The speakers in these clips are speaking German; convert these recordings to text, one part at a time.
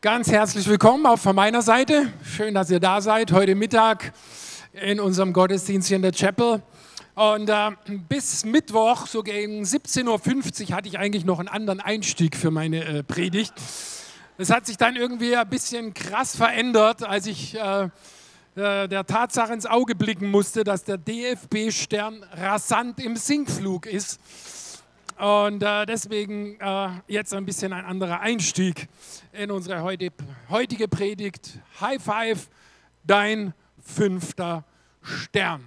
Ganz herzlich willkommen auch von meiner Seite. Schön, dass ihr da seid heute Mittag in unserem Gottesdienst hier in der Chapel. Und äh, bis Mittwoch, so gegen 17.50 Uhr, hatte ich eigentlich noch einen anderen Einstieg für meine äh, Predigt. Es hat sich dann irgendwie ein bisschen krass verändert, als ich äh, äh der Tatsache ins Auge blicken musste, dass der DFB-Stern rasant im Sinkflug ist. Und äh, deswegen äh, jetzt ein bisschen ein anderer Einstieg in unsere heutige Predigt. High Five, dein fünfter Stern.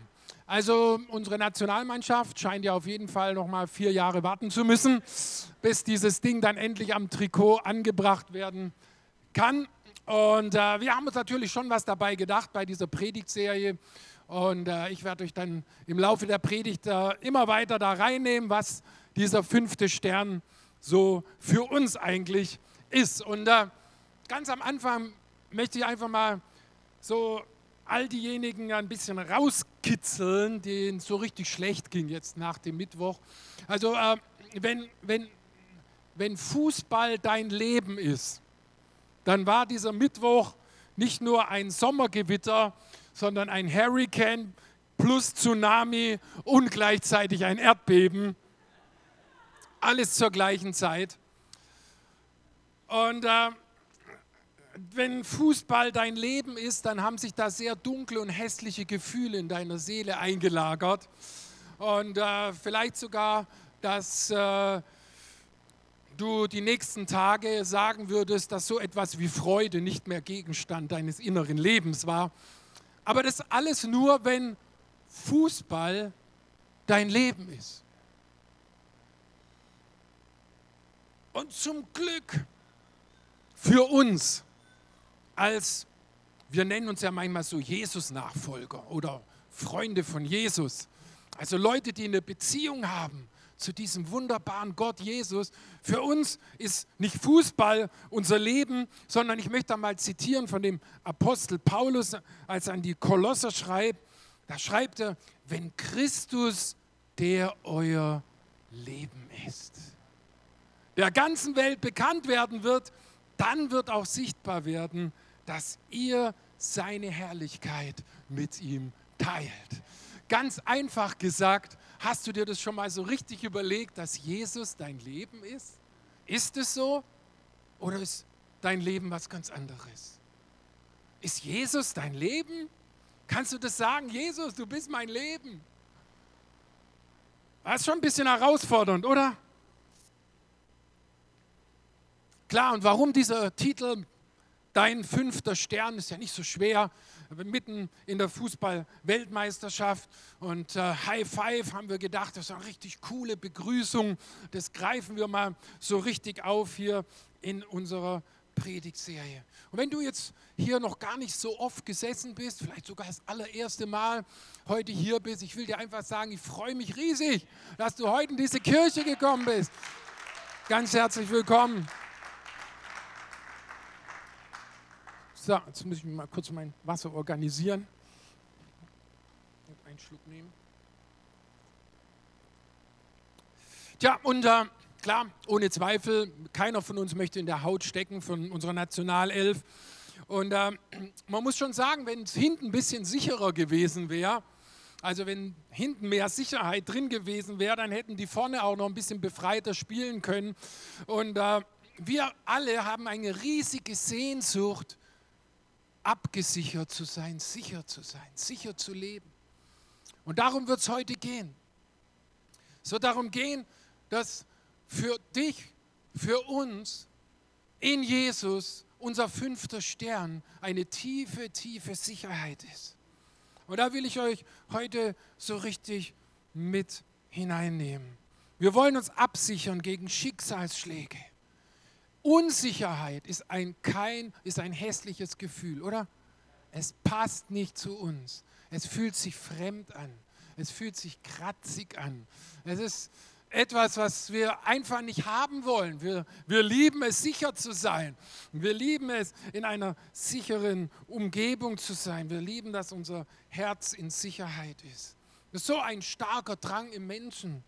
Also unsere Nationalmannschaft scheint ja auf jeden Fall noch mal vier Jahre warten zu müssen, bis dieses Ding dann endlich am Trikot angebracht werden kann. Und äh, wir haben uns natürlich schon was dabei gedacht bei dieser Predigtserie. Und äh, ich werde euch dann im Laufe der Predigt äh, immer weiter da reinnehmen, was dieser fünfte Stern so für uns eigentlich ist. Und äh, ganz am Anfang möchte ich einfach mal so all diejenigen ein bisschen rauskitzeln, denen so richtig schlecht ging jetzt nach dem Mittwoch. Also äh, wenn, wenn, wenn Fußball dein Leben ist, dann war dieser Mittwoch nicht nur ein Sommergewitter, sondern ein Hurricane plus Tsunami und gleichzeitig ein Erdbeben alles zur gleichen Zeit. Und äh, wenn Fußball dein Leben ist, dann haben sich da sehr dunkle und hässliche Gefühle in deiner Seele eingelagert. Und äh, vielleicht sogar, dass äh, du die nächsten Tage sagen würdest, dass so etwas wie Freude nicht mehr Gegenstand deines inneren Lebens war. Aber das alles nur, wenn Fußball dein Leben ist. Und zum Glück für uns als, wir nennen uns ja manchmal so Jesus-Nachfolger oder Freunde von Jesus, also Leute, die eine Beziehung haben zu diesem wunderbaren Gott Jesus. Für uns ist nicht Fußball unser Leben, sondern ich möchte mal zitieren von dem Apostel Paulus, als er an die Kolosser schreibt. Da schreibt er, wenn Christus der euer Leben ist der ganzen Welt bekannt werden wird, dann wird auch sichtbar werden, dass ihr seine Herrlichkeit mit ihm teilt. Ganz einfach gesagt, hast du dir das schon mal so richtig überlegt, dass Jesus dein Leben ist? Ist es so oder ist dein Leben was ganz anderes? Ist Jesus dein Leben? Kannst du das sagen? Jesus, du bist mein Leben. Das ist schon ein bisschen herausfordernd, oder? Klar, und warum dieser Titel Dein fünfter Stern ist ja nicht so schwer. Mitten in der Fußball-Weltmeisterschaft und äh, High Five haben wir gedacht, das ist eine richtig coole Begrüßung. Das greifen wir mal so richtig auf hier in unserer Predigtserie. Und wenn du jetzt hier noch gar nicht so oft gesessen bist, vielleicht sogar das allererste Mal heute hier bist, ich will dir einfach sagen, ich freue mich riesig, dass du heute in diese Kirche gekommen bist. Ganz herzlich willkommen. So, jetzt muss ich mal kurz mein Wasser organisieren. Und einen Schluck nehmen. Tja, und äh, klar, ohne Zweifel, keiner von uns möchte in der Haut stecken von unserer Nationalelf. Und äh, man muss schon sagen, wenn es hinten ein bisschen sicherer gewesen wäre, also wenn hinten mehr Sicherheit drin gewesen wäre, dann hätten die vorne auch noch ein bisschen befreiter spielen können. Und äh, wir alle haben eine riesige Sehnsucht abgesichert zu sein, sicher zu sein, sicher zu leben. Und darum wird es heute gehen. Es wird darum gehen, dass für dich, für uns in Jesus unser fünfter Stern eine tiefe, tiefe Sicherheit ist. Und da will ich euch heute so richtig mit hineinnehmen. Wir wollen uns absichern gegen Schicksalsschläge. Unsicherheit ist ein, kein, ist ein hässliches Gefühl, oder? Es passt nicht zu uns. Es fühlt sich fremd an. Es fühlt sich kratzig an. Es ist etwas, was wir einfach nicht haben wollen. Wir, wir lieben es, sicher zu sein. Wir lieben es, in einer sicheren Umgebung zu sein. Wir lieben, dass unser Herz in Sicherheit ist. Das ist so ein starker Drang im Menschen.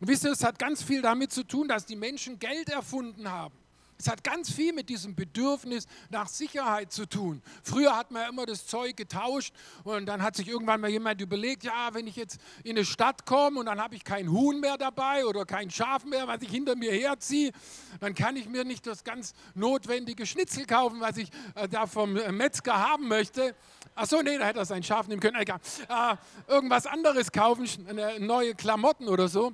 Und wisst ihr, es hat ganz viel damit zu tun, dass die Menschen Geld erfunden haben Es hat ganz viel mit diesem Bedürfnis nach Sicherheit zu tun. Früher hat man ja immer das Zeug getauscht und dann hat sich irgendwann mal jemand überlegt, ja, wenn ich jetzt in eine Stadt komme und dann habe ich kein Huhn mehr dabei oder kein Schaf mehr, was ich hinter mir herziehe, dann kann ich mir nicht das ganz notwendige Schnitzel kaufen, was ich äh, da vom äh, Metzger haben möchte. Ach so, nee, da hätte er sein Schaf nehmen können. Äh, irgendwas anderes kaufen, neue Klamotten oder so.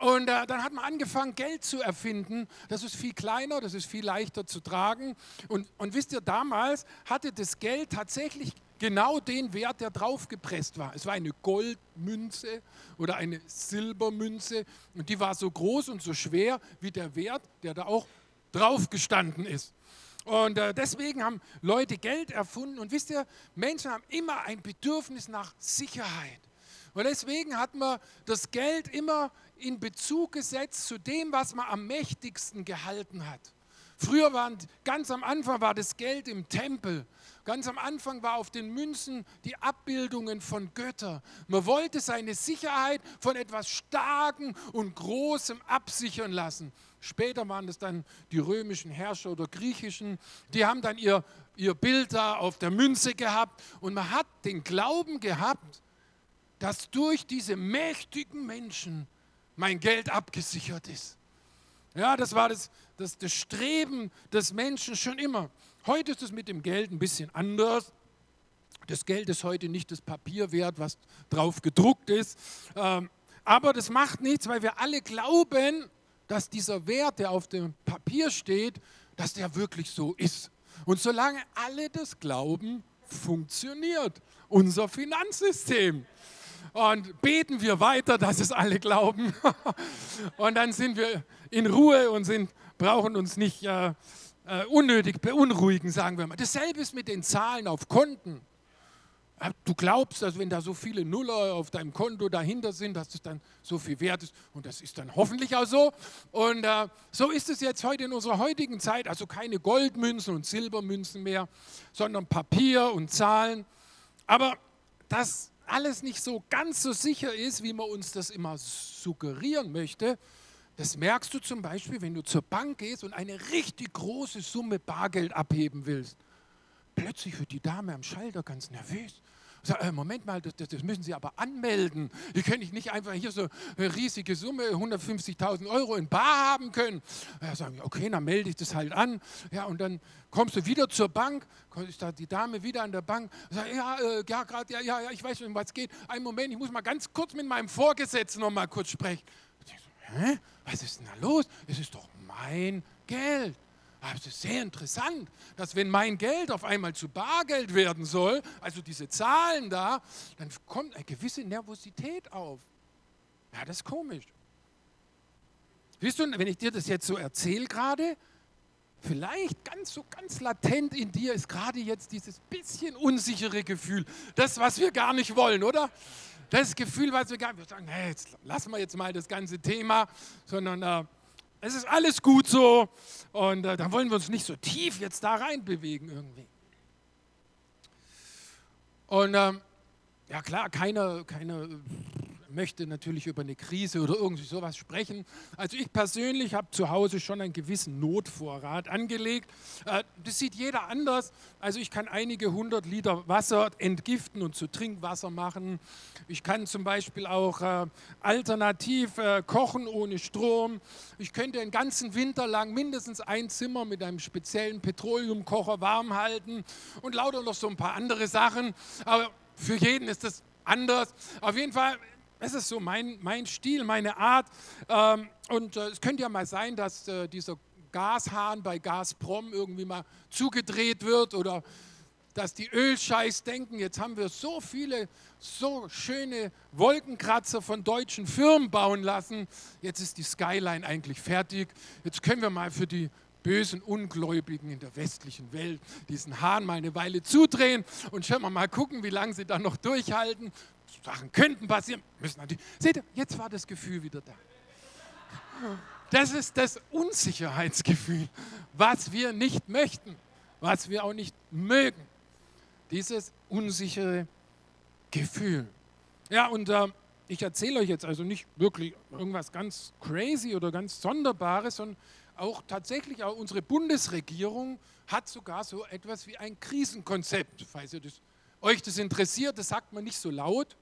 Und äh, dann hat man angefangen, Geld zu erfinden. Das ist viel kleiner, das ist viel leichter zu tragen. Und, und wisst ihr, damals hatte das Geld tatsächlich genau den Wert, der draufgepresst war. Es war eine Goldmünze oder eine Silbermünze und die war so groß und so schwer wie der Wert, der da auch drauf gestanden ist. Und äh, deswegen haben Leute Geld erfunden und wisst ihr, Menschen haben immer ein Bedürfnis nach Sicherheit. Und deswegen hat man das Geld immer in Bezug gesetzt zu dem, was man am mächtigsten gehalten hat. Früher waren, ganz am Anfang war das Geld im Tempel. Ganz am Anfang war auf den Münzen die Abbildungen von Göttern. Man wollte seine Sicherheit von etwas Starkem und Großem absichern lassen. Später waren es dann die römischen Herrscher oder griechischen. Die haben dann ihr, ihr Bild da auf der Münze gehabt. Und man hat den Glauben gehabt, dass durch diese mächtigen Menschen mein Geld abgesichert ist. Ja, das war das, das, das Streben des Menschen schon immer. Heute ist es mit dem Geld ein bisschen anders. Das Geld ist heute nicht das Papier wert, was drauf gedruckt ist. Ähm, aber das macht nichts, weil wir alle glauben, dass dieser Wert, der auf dem Papier steht, dass der wirklich so ist. Und solange alle das glauben, funktioniert unser Finanzsystem und beten wir weiter, dass es alle glauben. und dann sind wir in Ruhe und sind, brauchen uns nicht äh, äh, unnötig beunruhigen, sagen wir mal. Dasselbe ist mit den Zahlen auf Konten. Du glaubst, dass wenn da so viele Nuller auf deinem Konto dahinter sind, dass es dann so viel wert ist. Und das ist dann hoffentlich auch so. Und äh, so ist es jetzt heute in unserer heutigen Zeit. Also keine Goldmünzen und Silbermünzen mehr, sondern Papier und Zahlen. Aber das alles nicht so ganz so sicher ist, wie man uns das immer suggerieren möchte, das merkst du zum Beispiel, wenn du zur Bank gehst und eine richtig große Summe Bargeld abheben willst. Plötzlich wird die Dame am Schalter ganz nervös. Sag, äh, Moment mal, das, das, müssen Sie aber anmelden. Die können nicht einfach hier so eine riesige Summe, 150.000 Euro in Bar haben können. Ja, sagen okay, dann melde ich das halt an. Ja, und dann kommst du wieder zur Bank, ist da die Dame wieder an der Bank. Sag, ja, äh, ja, gerade, ja, ja, ja, ich weiß schon, um was geht. Einen Moment, ich muss mal ganz kurz mit meinem Vorgesetzten noch mal kurz sprechen. Hä? Was ist denn da los? Es ist doch mein Geld. Aber es ist sehr interessant, dass wenn mein Geld auf einmal zu Bargeld werden soll, also diese Zahlen da, dann kommt eine gewisse Nervosität auf. Ja, das ist komisch. Siehst du, wenn ich dir das jetzt so erzähle gerade, vielleicht ganz so ganz latent in dir ist gerade jetzt dieses bisschen unsichere Gefühl. Das, was wir gar nicht wollen, oder? Das Gefühl, was wir gar nicht, wir sagen, hey, jetzt lassen wir jetzt mal das ganze Thema, sondern äh, es ist alles gut so und äh, dann wollen wir uns nicht so tief jetzt da rein bewegen irgendwie. Und ähm, ja klar, keiner, keiner möchte natürlich über eine Krise oder irgendwie sowas sprechen. Also ich persönlich habe zu Hause schon einen gewissen Notvorrat angelegt. Äh, das sieht jeder anders. Also ich kann einige hundert Liter Wasser entgiften und zu Trinkwasser machen. Ich kann zum Beispiel auch äh, alternativ äh, kochen ohne Strom. Ich könnte den ganzen Winter lang mindestens ein Zimmer mit einem speziellen Petroleumkocher warm halten und lauter noch so ein paar andere Sachen. Aber für jeden ist das anders. Auf jeden Fall das ist so mein, mein Stil, meine Art. Ähm, und äh, es könnte ja mal sein, dass äh, dieser Gashahn bei Gazprom irgendwie mal zugedreht wird oder dass die Ölscheiß denken, jetzt haben wir so viele, so schöne Wolkenkratzer von deutschen Firmen bauen lassen, jetzt ist die Skyline eigentlich fertig, jetzt können wir mal für die bösen Ungläubigen in der westlichen Welt diesen Hahn mal eine Weile zudrehen und schauen wir mal gucken, wie lange sie dann noch durchhalten. Sachen könnten passieren, müssen natürlich. Seht ihr, jetzt war das Gefühl wieder da. Das ist das Unsicherheitsgefühl, was wir nicht möchten, was wir auch nicht mögen. Dieses unsichere Gefühl. Ja, und äh, ich erzähle euch jetzt also nicht wirklich irgendwas ganz crazy oder ganz Sonderbares, sondern auch tatsächlich auch unsere Bundesregierung hat sogar so etwas wie ein Krisenkonzept. Falls ihr das, euch das interessiert, das sagt man nicht so laut,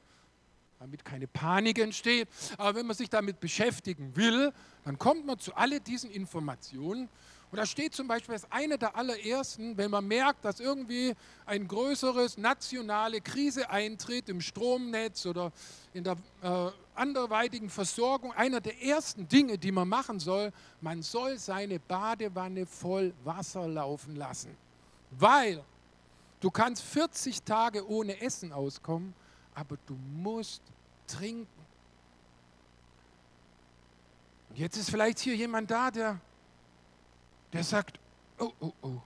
damit keine Panik entsteht. Aber wenn man sich damit beschäftigen will, dann kommt man zu all diesen Informationen und da steht zum Beispiel als eine der allerersten, wenn man merkt, dass irgendwie ein größeres nationale Krise eintritt im Stromnetz oder in der äh, anderweitigen Versorgung, einer der ersten Dinge, die man machen soll, man soll seine Badewanne voll Wasser laufen lassen. Weil du kannst 40 Tage ohne Essen auskommen, aber du musst trinken. Und jetzt ist vielleicht hier jemand da, der der sagt, oh, oh, oh,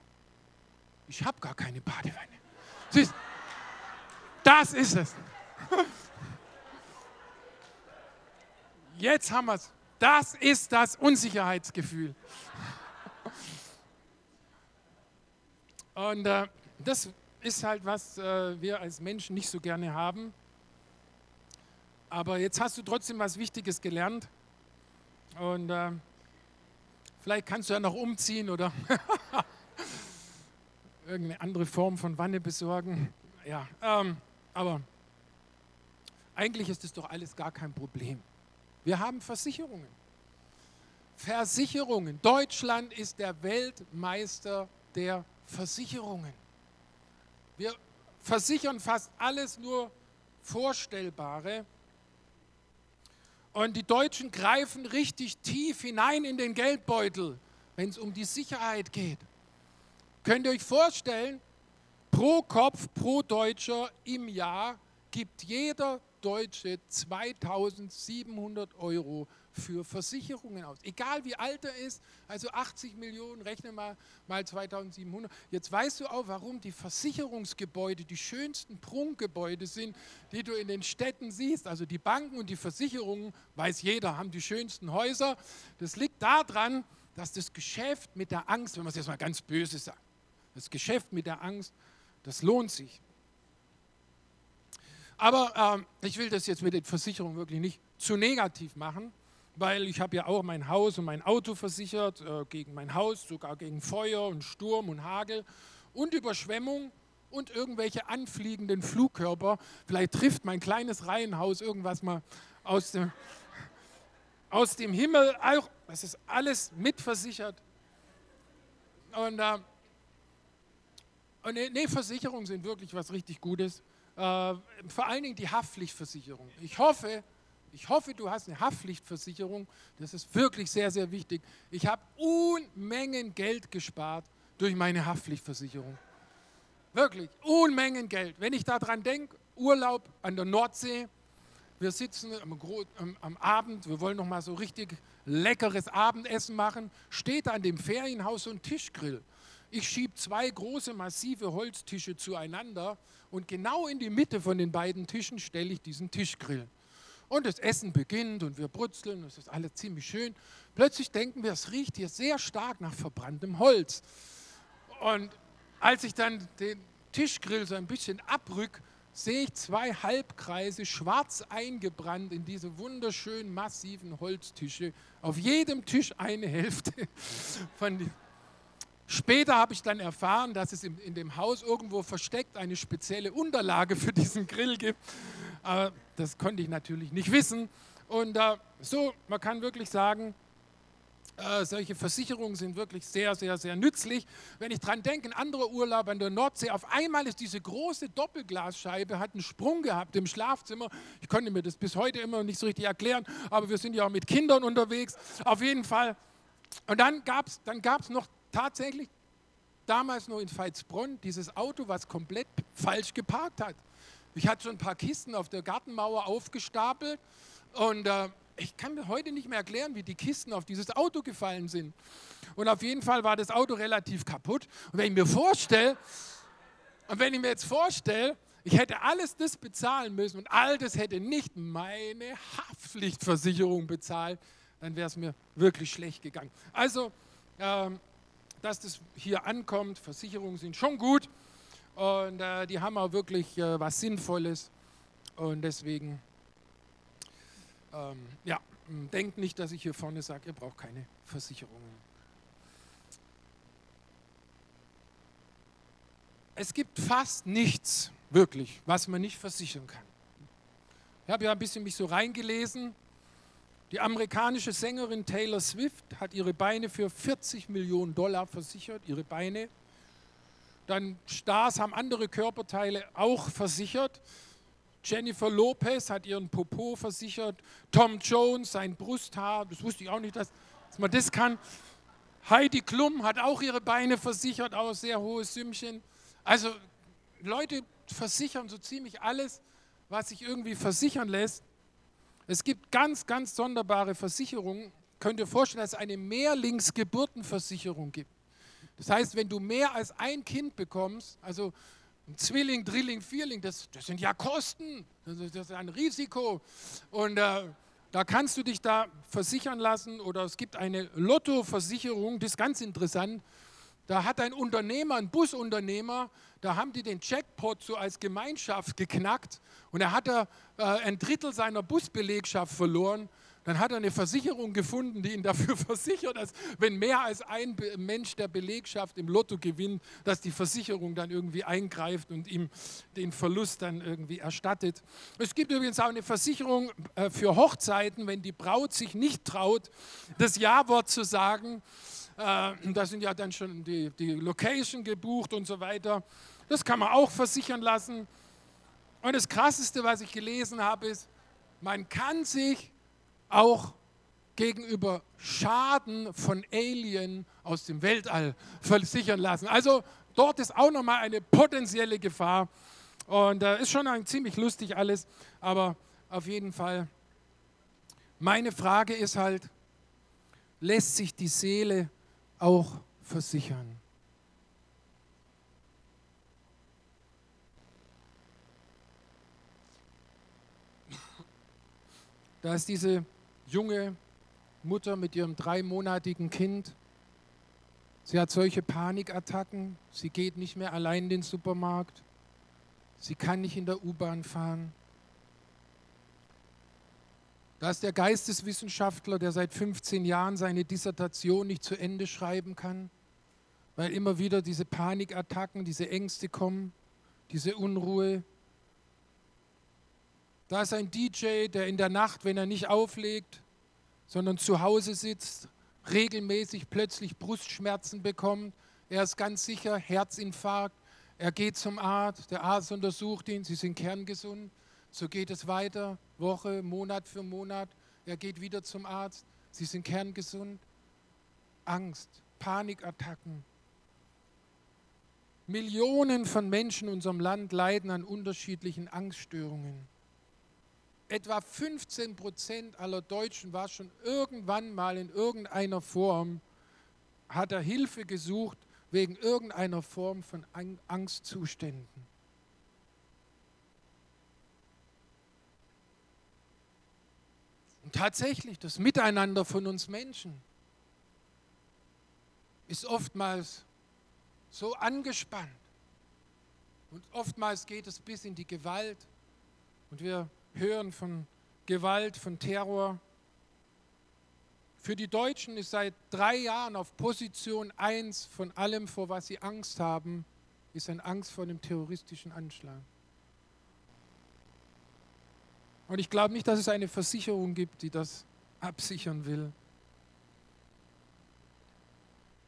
ich habe gar keine Badewanne. Siehst, das ist es. Jetzt haben wir es. Das ist das Unsicherheitsgefühl. Und äh, das ist halt, was äh, wir als Menschen nicht so gerne haben. Aber jetzt hast du trotzdem was Wichtiges gelernt. Und äh, Vielleicht kannst du ja noch umziehen oder irgendeine andere Form von Wanne besorgen. Ja, ähm, aber eigentlich ist das doch alles gar kein Problem. Wir haben Versicherungen. Versicherungen. Deutschland ist der Weltmeister der Versicherungen. Wir versichern fast alles nur Vorstellbare. Und die Deutschen greifen richtig tief hinein in den Geldbeutel, wenn es um die Sicherheit geht. Könnt ihr euch vorstellen, pro Kopf, pro Deutscher im Jahr gibt jeder Deutsche 2700 Euro für Versicherungen aus. Egal wie alt er ist, also 80 Millionen, rechne mal mal 2700. Jetzt weißt du auch, warum die Versicherungsgebäude die schönsten Prunkgebäude sind, die du in den Städten siehst. Also die Banken und die Versicherungen, weiß jeder, haben die schönsten Häuser. Das liegt daran, dass das Geschäft mit der Angst, wenn man es jetzt mal ganz böse sagt, das Geschäft mit der Angst, das lohnt sich. Aber äh, ich will das jetzt mit den Versicherungen wirklich nicht zu negativ machen weil ich habe ja auch mein Haus und mein Auto versichert, äh, gegen mein Haus, sogar gegen Feuer und Sturm und Hagel und Überschwemmung und irgendwelche anfliegenden Flugkörper. Vielleicht trifft mein kleines Reihenhaus irgendwas mal aus dem, aus dem Himmel. Auch, das ist alles mitversichert. Und, äh, und nee, Versicherungen sind wirklich was richtig Gutes. Äh, vor allen Dingen die Haftpflichtversicherung. Ich hoffe, ich hoffe, du hast eine Haftpflichtversicherung. Das ist wirklich sehr, sehr wichtig. Ich habe Unmengen Geld gespart durch meine Haftpflichtversicherung. Wirklich, Unmengen Geld. Wenn ich daran denke, Urlaub an der Nordsee, wir sitzen am, am, am, Abend, wir wollen noch mal so richtig leckeres Abendessen machen, steht an dem Ferienhaus so ein Tischgrill. Ich schiebe zwei große, massive Holztische zueinander und genau in die Mitte von den beiden Tischen stelle ich diesen Tischgrill. Und das Essen beginnt und wir brutzeln, es ist alles ziemlich schön. Plötzlich denken wir, es riecht hier sehr stark nach verbranntem Holz. Und als ich dann den Tischgrill so ein bisschen abrück, sehe ich zwei Halbkreise schwarz eingebrannt in diese wunderschönen massiven Holztische. Auf jedem Tisch eine Hälfte von Später habe ich dann erfahren, dass es in dem Haus irgendwo versteckt eine spezielle Unterlage für diesen Grill gibt. Aber das konnte ich natürlich nicht wissen. Und äh, so, man kann wirklich sagen, äh, solche Versicherungen sind wirklich sehr, sehr, sehr nützlich. Wenn ich dran denke, ein anderer Urlaub an der Nordsee, auf einmal ist diese große Doppelglasscheibe, hat einen Sprung gehabt im Schlafzimmer. Ich konnte mir das bis heute immer nicht so richtig erklären, aber wir sind ja auch mit Kindern unterwegs. Auf jeden Fall. Und dann gab es dann gab's noch tatsächlich, damals noch in Veitsbronn, dieses Auto, was komplett falsch geparkt hat. Ich hatte schon ein paar Kisten auf der Gartenmauer aufgestapelt und äh, ich kann mir heute nicht mehr erklären, wie die Kisten auf dieses Auto gefallen sind. Und auf jeden Fall war das Auto relativ kaputt. Und wenn ich mir vorstelle, und wenn ich mir jetzt vorstelle, ich hätte alles das bezahlen müssen und all das hätte nicht meine Haftpflichtversicherung bezahlt, dann wäre es mir wirklich schlecht gegangen. Also, ähm, dass das hier ankommt, Versicherungen sind schon gut, und äh, die haben auch wirklich äh, was Sinnvolles. Und deswegen, ähm, ja, denkt nicht, dass ich hier vorne sage, ihr braucht keine Versicherungen. Es gibt fast nichts, wirklich, was man nicht versichern kann. Ich habe ja ein bisschen mich so reingelesen. Die amerikanische Sängerin Taylor Swift hat ihre Beine für 40 Millionen Dollar versichert, ihre Beine. Dann Stars haben andere Körperteile auch versichert. Jennifer Lopez hat ihren Popo versichert. Tom Jones sein Brusthaar. Das wusste ich auch nicht, dass, dass man das kann. Heidi Klum hat auch ihre Beine versichert, auch sehr hohes Sümmchen. Also Leute versichern so ziemlich alles, was sich irgendwie versichern lässt. Es gibt ganz, ganz sonderbare Versicherungen. Könnt ihr vorstellen, dass es eine Mehrlingsgeburtenversicherung gibt. Das heißt, wenn du mehr als ein Kind bekommst, also ein Zwilling, Drilling, Vierling, das, das sind ja Kosten, das ist, das ist ein Risiko. Und äh, da kannst du dich da versichern lassen oder es gibt eine Lottoversicherung, das ist ganz interessant. Da hat ein Unternehmer, ein Busunternehmer, da haben die den Jackpot so als Gemeinschaft geknackt und er hat er, äh, ein Drittel seiner Busbelegschaft verloren. Dann hat er eine Versicherung gefunden, die ihn dafür versichert, dass wenn mehr als ein Mensch der Belegschaft im Lotto gewinnt, dass die Versicherung dann irgendwie eingreift und ihm den Verlust dann irgendwie erstattet. Es gibt übrigens auch eine Versicherung äh, für Hochzeiten, wenn die Braut sich nicht traut, das Ja-Wort zu sagen äh, da sind ja dann schon die, die Location gebucht und so weiter. Das kann man auch versichern lassen. Und das Krasseste, was ich gelesen habe, ist, man kann sich auch gegenüber Schaden von Alien aus dem Weltall versichern lassen. Also dort ist auch nochmal eine potenzielle Gefahr. Und äh, ist schon ein ziemlich lustig alles, aber auf jeden Fall, meine Frage ist halt, lässt sich die Seele auch versichern. Da ist diese junge Mutter mit ihrem dreimonatigen Kind. Sie hat solche Panikattacken. Sie geht nicht mehr allein in den Supermarkt. Sie kann nicht in der U-Bahn fahren. Da ist der Geisteswissenschaftler, der seit 15 Jahren seine Dissertation nicht zu Ende schreiben kann, weil immer wieder diese Panikattacken, diese Ängste kommen, diese Unruhe. Da ist ein DJ, der in der Nacht, wenn er nicht auflegt, sondern zu Hause sitzt, regelmäßig plötzlich Brustschmerzen bekommt. Er ist ganz sicher, Herzinfarkt. Er geht zum Arzt, der Arzt untersucht ihn, sie sind kerngesund. So geht es weiter, Woche, Monat für Monat. Er geht wieder zum Arzt. Sie sind kerngesund. Angst, Panikattacken. Millionen von Menschen in unserem Land leiden an unterschiedlichen Angststörungen. Etwa 15 Prozent aller Deutschen war schon irgendwann mal in irgendeiner Form, hat er Hilfe gesucht wegen irgendeiner Form von Angstzuständen. Und tatsächlich, das Miteinander von uns Menschen ist oftmals so angespannt. Und oftmals geht es bis in die Gewalt. Und wir hören von Gewalt, von Terror. Für die Deutschen ist seit drei Jahren auf Position 1 von allem, vor was sie Angst haben, ist ein Angst vor einem terroristischen Anschlag. Und ich glaube nicht, dass es eine Versicherung gibt, die das absichern will.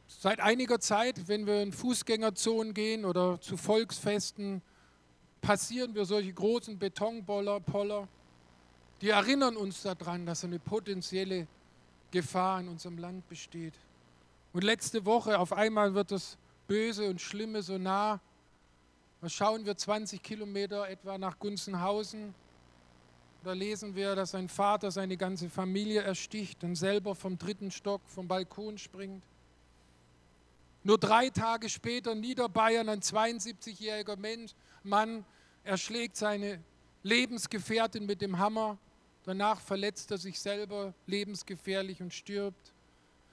Seit einiger Zeit, wenn wir in Fußgängerzonen gehen oder zu Volksfesten, passieren wir solche großen Betonboller, Poller, die erinnern uns daran, dass eine potenzielle Gefahr in unserem Land besteht. Und letzte Woche auf einmal wird das Böse und Schlimme so nah. Da schauen wir 20 Kilometer etwa nach Gunzenhausen da lesen wir, dass ein Vater seine ganze Familie ersticht und selber vom dritten Stock vom Balkon springt. Nur drei Tage später Niederbayern, ein 72-jähriger Mann erschlägt seine Lebensgefährtin mit dem Hammer. Danach verletzt er sich selber lebensgefährlich und stirbt.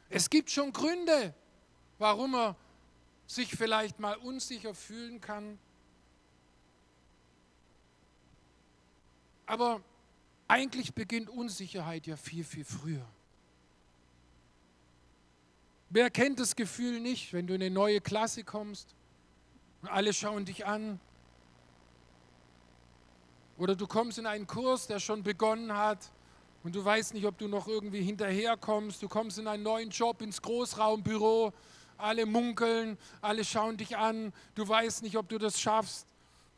Es gibt schon Gründe, warum er sich vielleicht mal unsicher fühlen kann. Aber eigentlich beginnt Unsicherheit ja viel, viel früher. Wer kennt das Gefühl nicht, wenn du in eine neue Klasse kommst Und alle schauen dich an. Oder du kommst in einen Kurs, der schon begonnen hat und du weißt nicht, ob du noch irgendwie hinterherkommst. Du kommst in einen neuen Job, ins Großraumbüro. Alle munkeln, alle schauen dich an. Du weißt nicht, ob du das schaffst.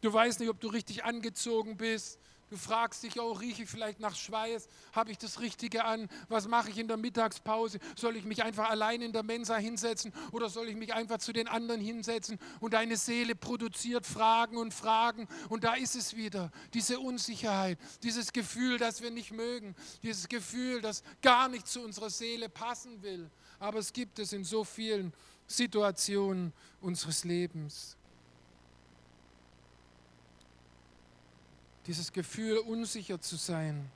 Du weißt nicht, ob du richtig angezogen bist. Du fragst dich, oh, rieche ich vielleicht nach Schweiß? Habe ich das Richtige an? Was mache ich in der Mittagspause? Soll ich mich einfach allein in der Mensa hinsetzen oder soll ich mich einfach zu den anderen hinsetzen? Und deine Seele produziert Fragen und Fragen. Und da ist es wieder, diese Unsicherheit, dieses Gefühl, das wir nicht mögen, dieses Gefühl, das gar nicht zu unserer Seele passen will. Aber es gibt es in so vielen Situationen unseres Lebens. Dieses Gefühl, unsicher zu sein,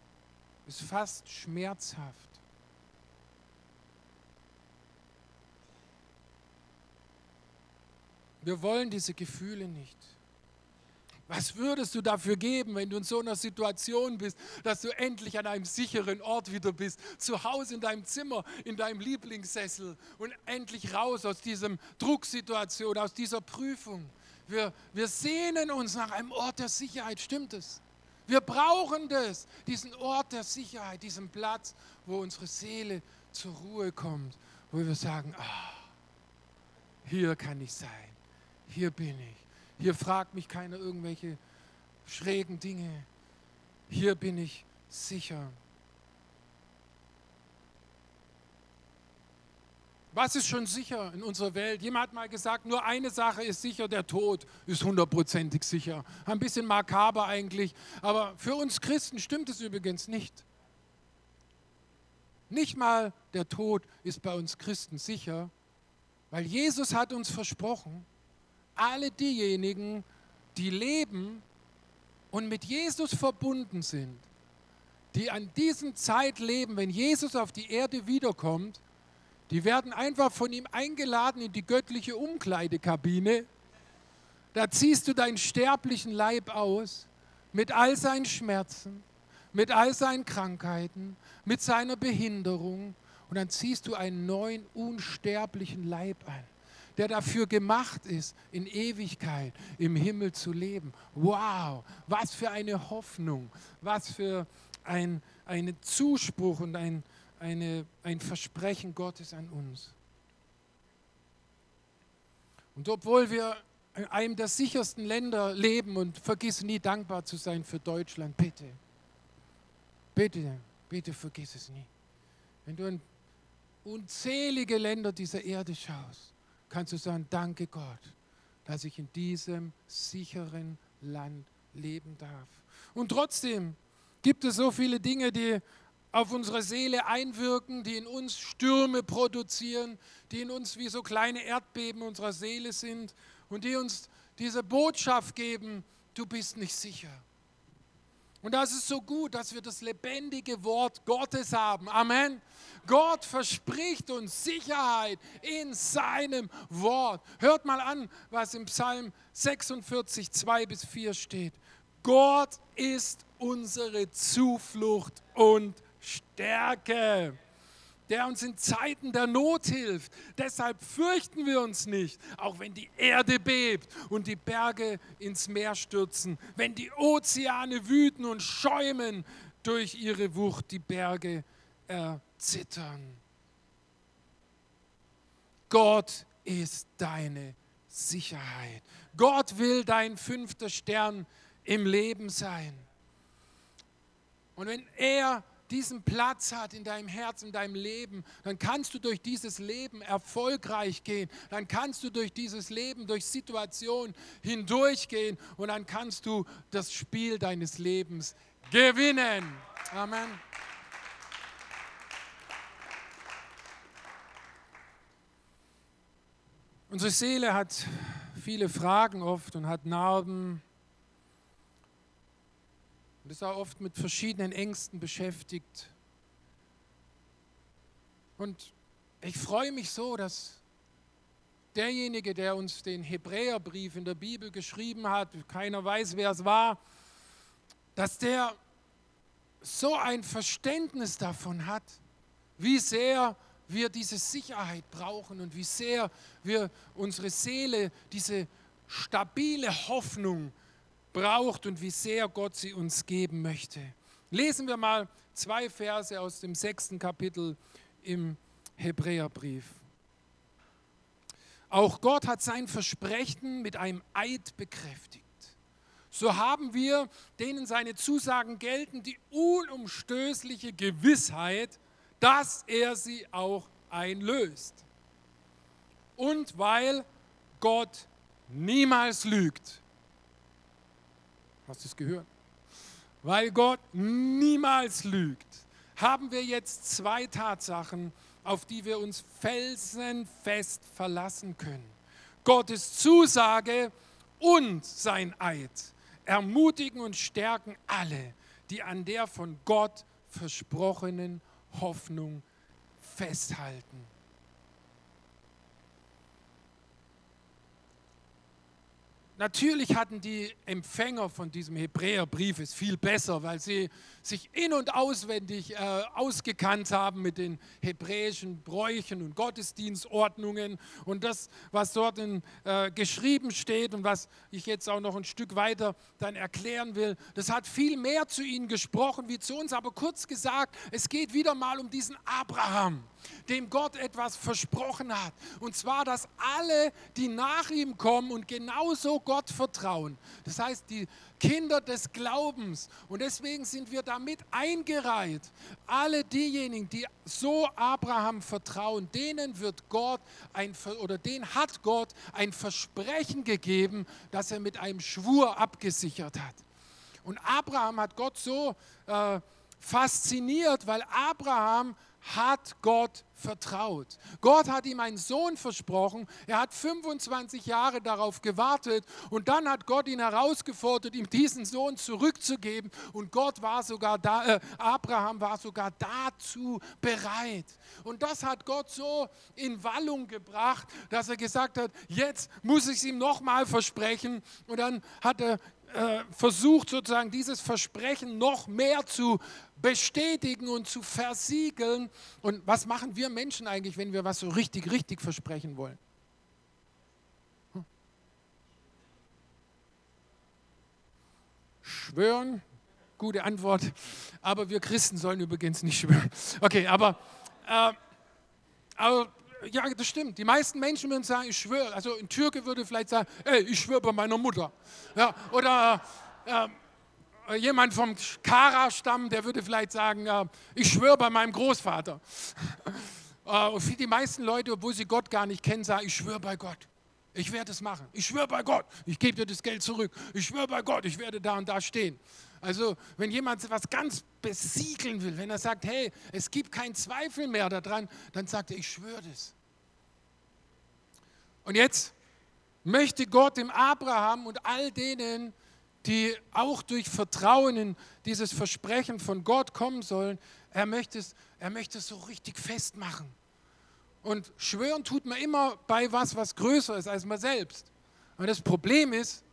ist fast schmerzhaft. Wir wollen diese Gefühle nicht. Was würdest du dafür geben, wenn du in so einer Situation bist, dass du endlich an einem sicheren Ort wieder bist, zu Hause in deinem Zimmer, in deinem Lieblingssessel und endlich raus aus diesem Drucksituation, aus dieser Prüfung? Wir, wir sehnen uns nach einem Ort der Sicherheit, stimmt es? Wir brauchen das, diesen Ort der Sicherheit, diesen Platz, wo unsere Seele zur Ruhe kommt, wo wir sagen, ah, hier kann ich sein, hier bin ich, hier fragt mich keiner irgendwelche schrägen Dinge, hier bin ich sicher. Was ist schon sicher in unserer Welt? Jemand hat mal gesagt, nur eine Sache ist sicher, der Tod ist hundertprozentig sicher. Ein bisschen makaber eigentlich, aber für uns Christen stimmt es übrigens nicht. Nicht mal der Tod ist bei uns Christen sicher, weil Jesus hat uns versprochen, alle diejenigen, die leben und mit Jesus verbunden sind, die an diesem Zeit leben, wenn Jesus auf die Erde wiederkommt, die werden einfach von ihm eingeladen in die göttliche Umkleidekabine. Da ziehst du deinen sterblichen Leib aus mit all seinen Schmerzen, mit all seinen Krankheiten, mit seiner Behinderung. Und dann ziehst du einen neuen, unsterblichen Leib an, der dafür gemacht ist, in Ewigkeit im Himmel zu leben. Wow, was für eine Hoffnung, was für ein, ein Zuspruch und ein, eine, ein Versprechen Gottes an uns. Und obwohl wir in einem der sichersten Länder leben und vergiss nie dankbar zu sein für Deutschland, bitte, bitte, bitte vergiss es nie. Wenn du in unzählige Länder dieser Erde schaust, kannst du sagen, danke Gott, dass ich in diesem sicheren Land leben darf. Und trotzdem gibt es so viele Dinge, die auf unsere Seele einwirken, die in uns Stürme produzieren, die in uns wie so kleine Erdbeben unserer Seele sind und die uns diese Botschaft geben, du bist nicht sicher. Und das ist so gut, dass wir das lebendige Wort Gottes haben. Amen. Gott verspricht uns Sicherheit in seinem Wort. Hört mal an, was im Psalm 46, 2 bis 4 steht. Gott ist unsere Zuflucht und Stärke, der uns in Zeiten der Not hilft. Deshalb fürchten wir uns nicht, auch wenn die Erde bebt und die Berge ins Meer stürzen, wenn die Ozeane wüten und schäumen durch ihre Wucht, die Berge erzittern. Gott ist deine Sicherheit. Gott will dein fünfter Stern im Leben sein. Und wenn er diesen Platz hat in deinem Herz, in deinem Leben, dann kannst du durch dieses Leben erfolgreich gehen. Dann kannst du durch dieses Leben, durch Situationen hindurchgehen und dann kannst du das Spiel deines Lebens gewinnen. Amen. Unsere Seele hat viele Fragen oft und hat Narben und ist auch oft mit verschiedenen Ängsten beschäftigt. Und ich freue mich so, dass derjenige, der uns den Hebräerbrief in der Bibel geschrieben hat, keiner weiß, wer es war, dass der so ein Verständnis davon hat, wie sehr wir diese Sicherheit brauchen und wie sehr wir unsere Seele diese stabile Hoffnung braucht und wie sehr Gott sie uns geben möchte. Lesen wir mal zwei Verse aus dem sechsten Kapitel im Hebräerbrief. Auch Gott hat sein Versprechen mit einem Eid bekräftigt. So haben wir, denen seine Zusagen gelten, die unumstößliche Gewissheit, dass er sie auch einlöst. Und weil Gott niemals lügt. Hast du es gehört? Weil Gott niemals lügt, haben wir jetzt zwei Tatsachen, auf die wir uns felsenfest verlassen können. Gottes Zusage und sein Eid ermutigen und stärken alle, die an der von Gott versprochenen Hoffnung festhalten. Natürlich hatten die Empfänger von diesem Hebräerbrief es viel besser, weil sie sich in- und auswendig äh, ausgekannt haben mit den hebräischen Bräuchen und Gottesdienstordnungen und das, was dort in, äh, geschrieben steht und was ich jetzt auch noch ein Stück weiter dann erklären will, das hat viel mehr zu ihnen gesprochen wie zu uns. Aber kurz gesagt, es geht wieder mal um diesen Abraham dem Gott etwas versprochen hat. Und zwar, dass alle, die nach ihm kommen und genauso Gott vertrauen, das heißt die Kinder des Glaubens, und deswegen sind wir damit eingereiht, alle diejenigen, die so Abraham vertrauen, denen wird Gott ein, oder denen hat Gott ein Versprechen gegeben, das er mit einem Schwur abgesichert hat. Und Abraham hat Gott so äh, fasziniert, weil Abraham hat Gott vertraut. Gott hat ihm einen Sohn versprochen. Er hat 25 Jahre darauf gewartet und dann hat Gott ihn herausgefordert, ihm diesen Sohn zurückzugeben. Und Gott war sogar da, äh, Abraham war sogar dazu bereit. Und das hat Gott so in Wallung gebracht, dass er gesagt hat, jetzt muss ich es ihm nochmal versprechen. Und dann hat er äh, versucht sozusagen dieses Versprechen noch mehr zu bestätigen und zu versiegeln. Und was machen wir Menschen eigentlich, wenn wir was so richtig, richtig versprechen wollen? Hm? Schwören, gute Antwort. Aber wir Christen sollen übrigens nicht schwören. Okay, aber, äh, aber ja, das stimmt. Die meisten Menschen würden sagen, ich schwöre. Also ein Türke würde vielleicht sagen, ey, ich schwöre bei meiner Mutter. Ja, oder äh, jemand vom Kara-Stamm, der würde vielleicht sagen, äh, ich schwöre bei meinem Großvater. äh, und für die meisten Leute, obwohl sie Gott gar nicht kennen, sagen, ich schwöre bei Gott. Ich werde es machen. Ich schwöre bei Gott. Ich gebe dir das Geld zurück. Ich schwöre bei Gott, ich werde da und da stehen. Also wenn jemand etwas ganz besiegeln will, wenn er sagt, hey, es gibt keinen Zweifel mehr daran, dann sagt er, ich schwöre das. Und jetzt möchte Gott dem Abraham und all denen, die auch durch Vertrauen in dieses Versprechen von Gott kommen sollen, er möchte es, er möchte es so richtig festmachen. Und schwören tut man immer bei was, was größer ist als man selbst. Und das Problem ist,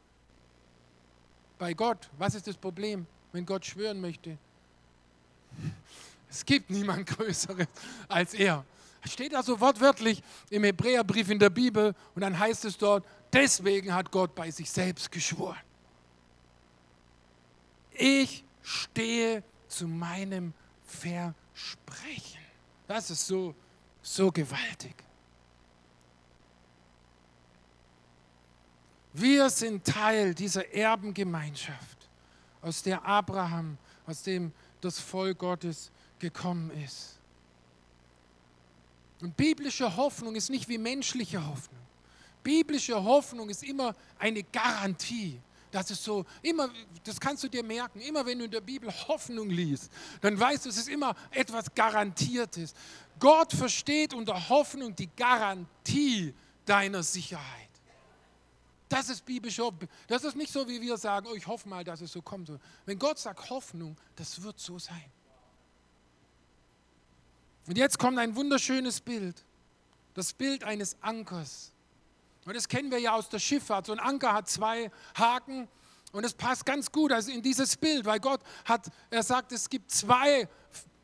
bei Gott, was ist das Problem, wenn Gott schwören möchte? Es gibt niemand Größeres als er. Steht also wortwörtlich im Hebräerbrief in der Bibel und dann heißt es dort, deswegen hat Gott bei sich selbst geschworen. Ich stehe zu meinem Versprechen. Das ist so, so gewaltig. Wir sind Teil dieser Erbengemeinschaft, aus der Abraham, aus dem das Volk Gottes gekommen ist. Und biblische Hoffnung ist nicht wie menschliche Hoffnung. Biblische Hoffnung ist immer eine Garantie. Das ist so, immer, das kannst du dir merken, immer wenn du in der Bibel Hoffnung liest, dann weißt du, es ist immer etwas Garantiertes. Gott versteht unter Hoffnung die Garantie deiner Sicherheit. Das ist biblische Hoffnung. Das ist nicht so, wie wir sagen, oh, ich hoffe mal, dass es so kommt. Wenn Gott sagt Hoffnung, das wird so sein. Und jetzt kommt ein wunderschönes Bild. Das Bild eines Ankers. Und das kennen wir ja aus der Schifffahrt. So ein Anker hat zwei Haken und es passt ganz gut also in dieses Bild, weil Gott hat, er sagt, es gibt zwei,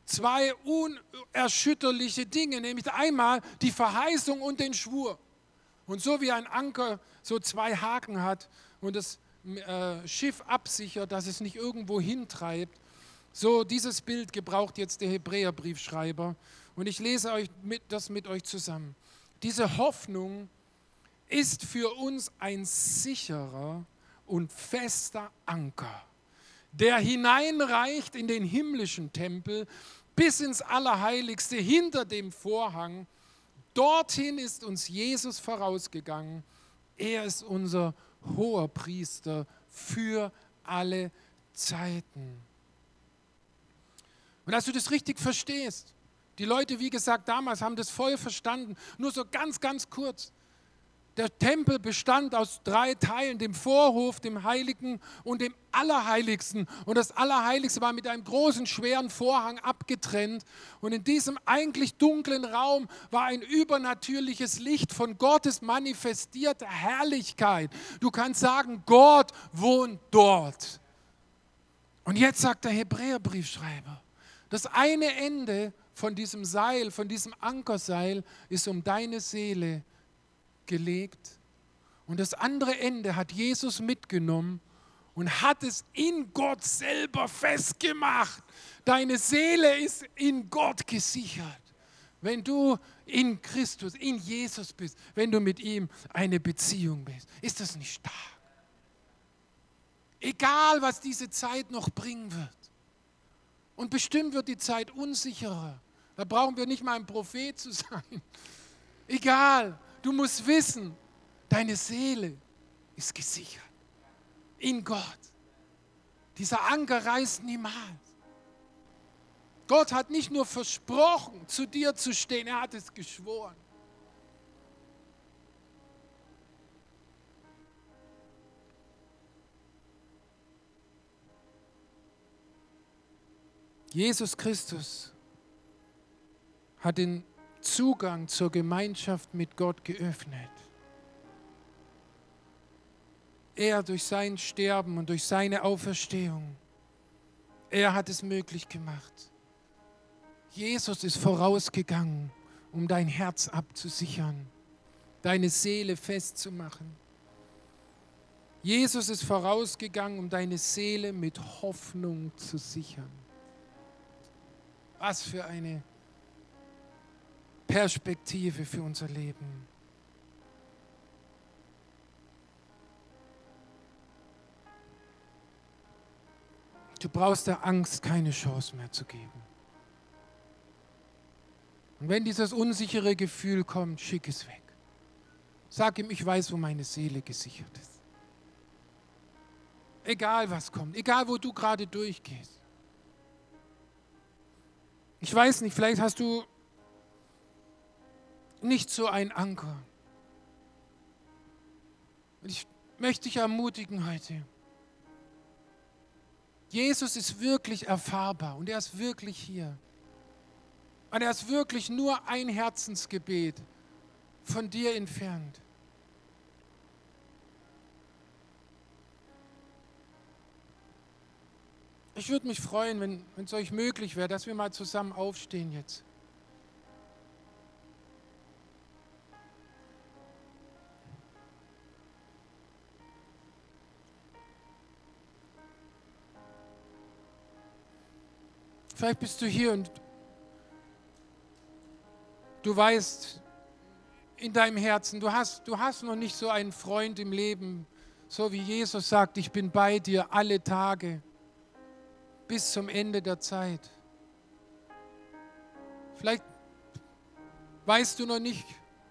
zwei unerschütterliche Dinge, nämlich einmal die Verheißung und den Schwur. Und so wie ein Anker so zwei Haken hat und das äh, Schiff absichert, dass es nicht irgendwo hintreibt. So, dieses Bild gebraucht jetzt der Hebräerbriefschreiber. Und ich lese euch mit, das mit euch zusammen. Diese Hoffnung ist für uns ein sicherer und fester Anker, der hineinreicht in den himmlischen Tempel bis ins Allerheiligste hinter dem Vorhang. Dorthin ist uns Jesus vorausgegangen. Er ist unser hoher Priester für alle Zeiten. Und dass du das richtig verstehst, die Leute, wie gesagt, damals haben das voll verstanden, nur so ganz, ganz kurz. Der Tempel bestand aus drei Teilen, dem Vorhof, dem Heiligen und dem Allerheiligsten. Und das Allerheiligste war mit einem großen, schweren Vorhang abgetrennt. Und in diesem eigentlich dunklen Raum war ein übernatürliches Licht von Gottes manifestierter Herrlichkeit. Du kannst sagen, Gott wohnt dort. Und jetzt sagt der Hebräerbriefschreiber, das eine Ende von diesem Seil, von diesem Ankerseil ist um deine Seele gelegt. Und das andere Ende hat Jesus mitgenommen und hat es in Gott selber festgemacht. Deine Seele ist in Gott gesichert. Wenn du in Christus, in Jesus bist, wenn du mit ihm eine Beziehung bist, ist das nicht stark. Egal, was diese Zeit noch bringen wird. Und bestimmt wird die Zeit unsicherer. Da brauchen wir nicht mal ein Prophet zu sein. Egal, du musst wissen, deine Seele ist gesichert. In Gott. Dieser Anker reißt niemals. Gott hat nicht nur versprochen, zu dir zu stehen, er hat es geschworen. Jesus Christus hat den Zugang zur Gemeinschaft mit Gott geöffnet. Er durch sein Sterben und durch seine Auferstehung, er hat es möglich gemacht. Jesus ist vorausgegangen, um dein Herz abzusichern, deine Seele festzumachen. Jesus ist vorausgegangen, um deine Seele mit Hoffnung zu sichern. Was für eine Perspektive für unser Leben. Du brauchst der Angst keine Chance mehr zu geben. Und wenn dieses unsichere Gefühl kommt, schick es weg. Sag ihm, ich weiß, wo meine Seele gesichert ist. Egal was kommt, egal wo du gerade durchgehst. Ich weiß nicht, vielleicht hast du nicht so ein Anker. Ich möchte dich ermutigen heute. Jesus ist wirklich erfahrbar und er ist wirklich hier. Und er ist wirklich nur ein Herzensgebet von dir entfernt. Ich würde mich freuen, wenn es euch möglich wäre, dass wir mal zusammen aufstehen jetzt. Vielleicht bist du hier und du weißt in deinem Herzen, du hast, du hast noch nicht so einen Freund im Leben, so wie Jesus sagt, ich bin bei dir alle Tage bis zum Ende der Zeit. Vielleicht weißt du noch nicht,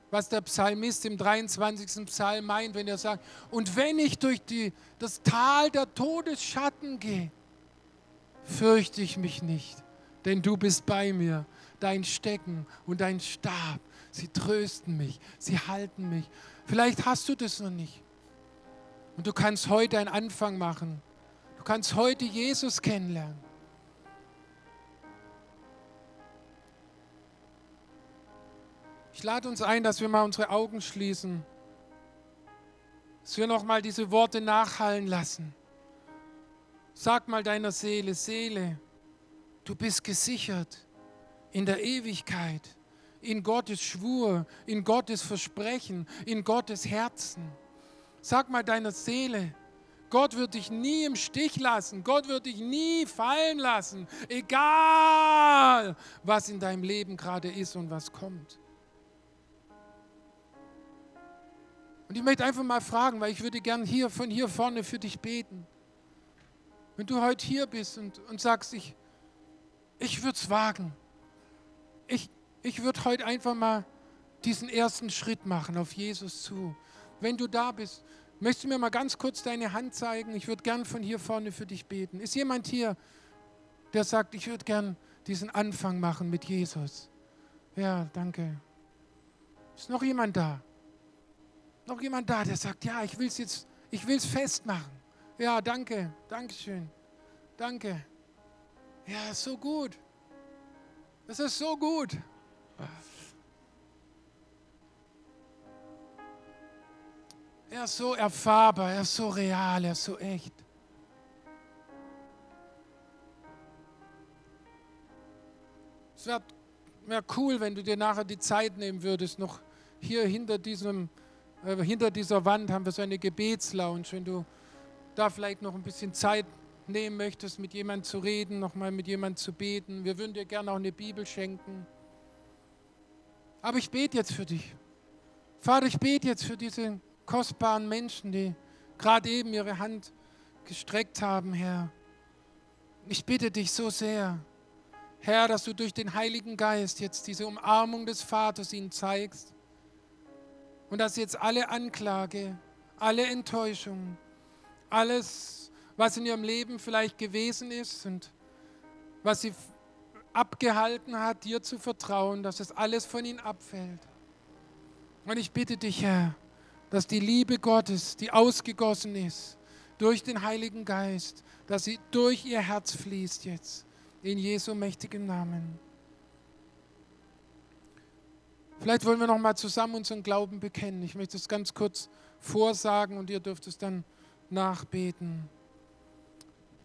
was der Psalmist im 23. Psalm meint, wenn er sagt, und wenn ich durch die, das Tal der Todesschatten gehe, fürchte ich mich nicht, denn du bist bei mir. Dein Stecken und dein Stab, sie trösten mich, sie halten mich. Vielleicht hast du das noch nicht. Und du kannst heute einen Anfang machen. Du kannst heute Jesus kennenlernen. Ich lade uns ein, dass wir mal unsere Augen schließen, dass wir noch mal diese Worte nachhallen lassen. Sag mal deiner Seele, Seele, du bist gesichert in der Ewigkeit, in Gottes Schwur, in Gottes Versprechen, in Gottes Herzen. Sag mal deiner Seele, Gott wird dich nie im Stich lassen. Gott wird dich nie fallen lassen. Egal, was in deinem Leben gerade ist und was kommt. Und ich möchte einfach mal fragen, weil ich würde gern hier von hier vorne für dich beten. Wenn du heute hier bist und, und sagst, ich, ich würde es wagen. Ich, ich würde heute einfach mal diesen ersten Schritt machen auf Jesus zu. Wenn du da bist, möchtest du mir mal ganz kurz deine Hand zeigen? Ich würde gern von hier vorne für dich beten. Ist jemand hier, der sagt, ich würde gern diesen Anfang machen mit Jesus? Ja, danke. Ist noch jemand da? Noch jemand da, der sagt, ja, ich will es jetzt, ich will es festmachen. Ja, danke, danke schön, danke. Ja, ist so gut. Das ist so gut. Er ist so erfahrbar, er ist so real, er ist so echt. Es wäre wär cool, wenn du dir nachher die Zeit nehmen würdest, noch hier hinter diesem äh, hinter dieser Wand haben wir so eine Gebetslounge. Wenn du da vielleicht noch ein bisschen Zeit nehmen möchtest, mit jemandem zu reden, nochmal mit jemandem zu beten, wir würden dir gerne auch eine Bibel schenken. Aber ich bete jetzt für dich. Vater, ich bete jetzt für diese kostbaren Menschen, die gerade eben ihre Hand gestreckt haben, Herr. Ich bitte dich so sehr, Herr, dass du durch den Heiligen Geist jetzt diese Umarmung des Vaters ihnen zeigst und dass jetzt alle Anklage, alle Enttäuschung, alles, was in ihrem Leben vielleicht gewesen ist und was sie abgehalten hat, dir zu vertrauen, dass es alles von ihnen abfällt. Und ich bitte dich, Herr, dass die Liebe Gottes, die ausgegossen ist durch den Heiligen Geist, dass sie durch ihr Herz fließt jetzt. In Jesu mächtigen Namen. Vielleicht wollen wir noch mal zusammen unseren Glauben bekennen. Ich möchte es ganz kurz vorsagen und ihr dürft es dann nachbeten.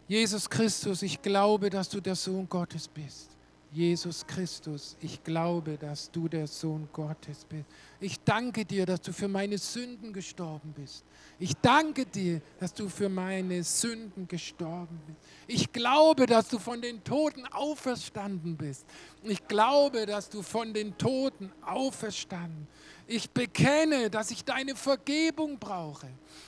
Jesus Christus, ich glaube, dass du der Sohn Gottes bist. Jesus Christus, ich glaube, dass du der Sohn Gottes bist. Ich danke dir, dass du für meine Sünden gestorben bist. Ich danke dir, dass du für meine Sünden gestorben bist. Ich glaube, dass du von den Toten auferstanden bist. Ich glaube, dass du von den Toten auferstanden bist. Ich bekenne, dass ich deine Vergebung brauche.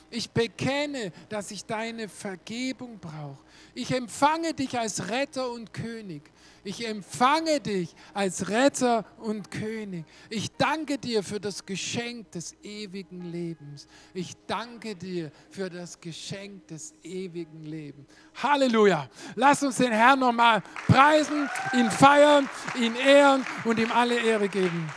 Ich bekenne, dass ich deine Vergebung brauche. Ich empfange dich als Retter und König. Ich empfange dich als Retter und König. Ich danke dir für das Geschenk des ewigen Lebens. Ich danke dir für das Geschenk des ewigen Lebens. Halleluja. Lass uns den Herrn nochmal preisen, ihn feiern, ihn ehren und ihm alle Ehre geben.